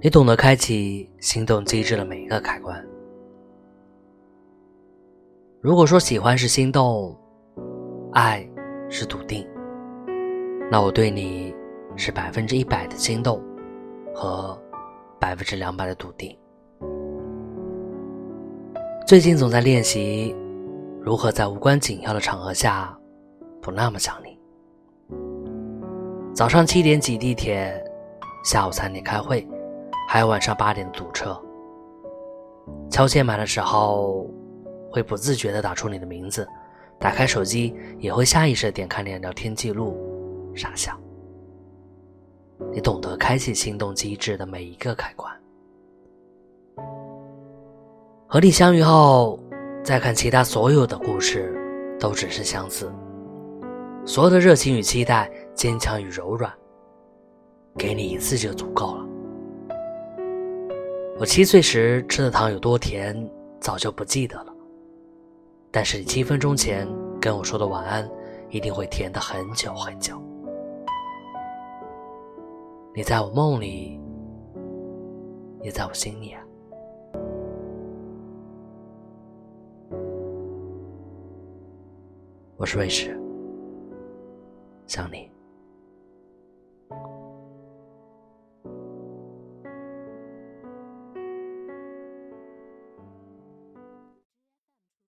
你懂得开启心动机制的每一个开关。如果说喜欢是心动，爱是笃定，那我对你是百分之一百的心动和百分之两百的笃定。最近总在练习如何在无关紧要的场合下不那么想你。早上七点挤地铁，下午三点开会，还有晚上八点堵车。敲键盘的时候会不自觉地打出你的名字，打开手机也会下意识点开你的聊天记录，傻笑。你懂得开启心动机制的每一个开关。和你相遇后，再看其他所有的故事，都只是相似。所有的热情与期待，坚强与柔软，给你一次就足够了。我七岁时吃的糖有多甜，早就不记得了。但是你七分钟前跟我说的晚安，一定会甜的很久很久。你在我梦里，也在我心里啊。我是魏石，想你。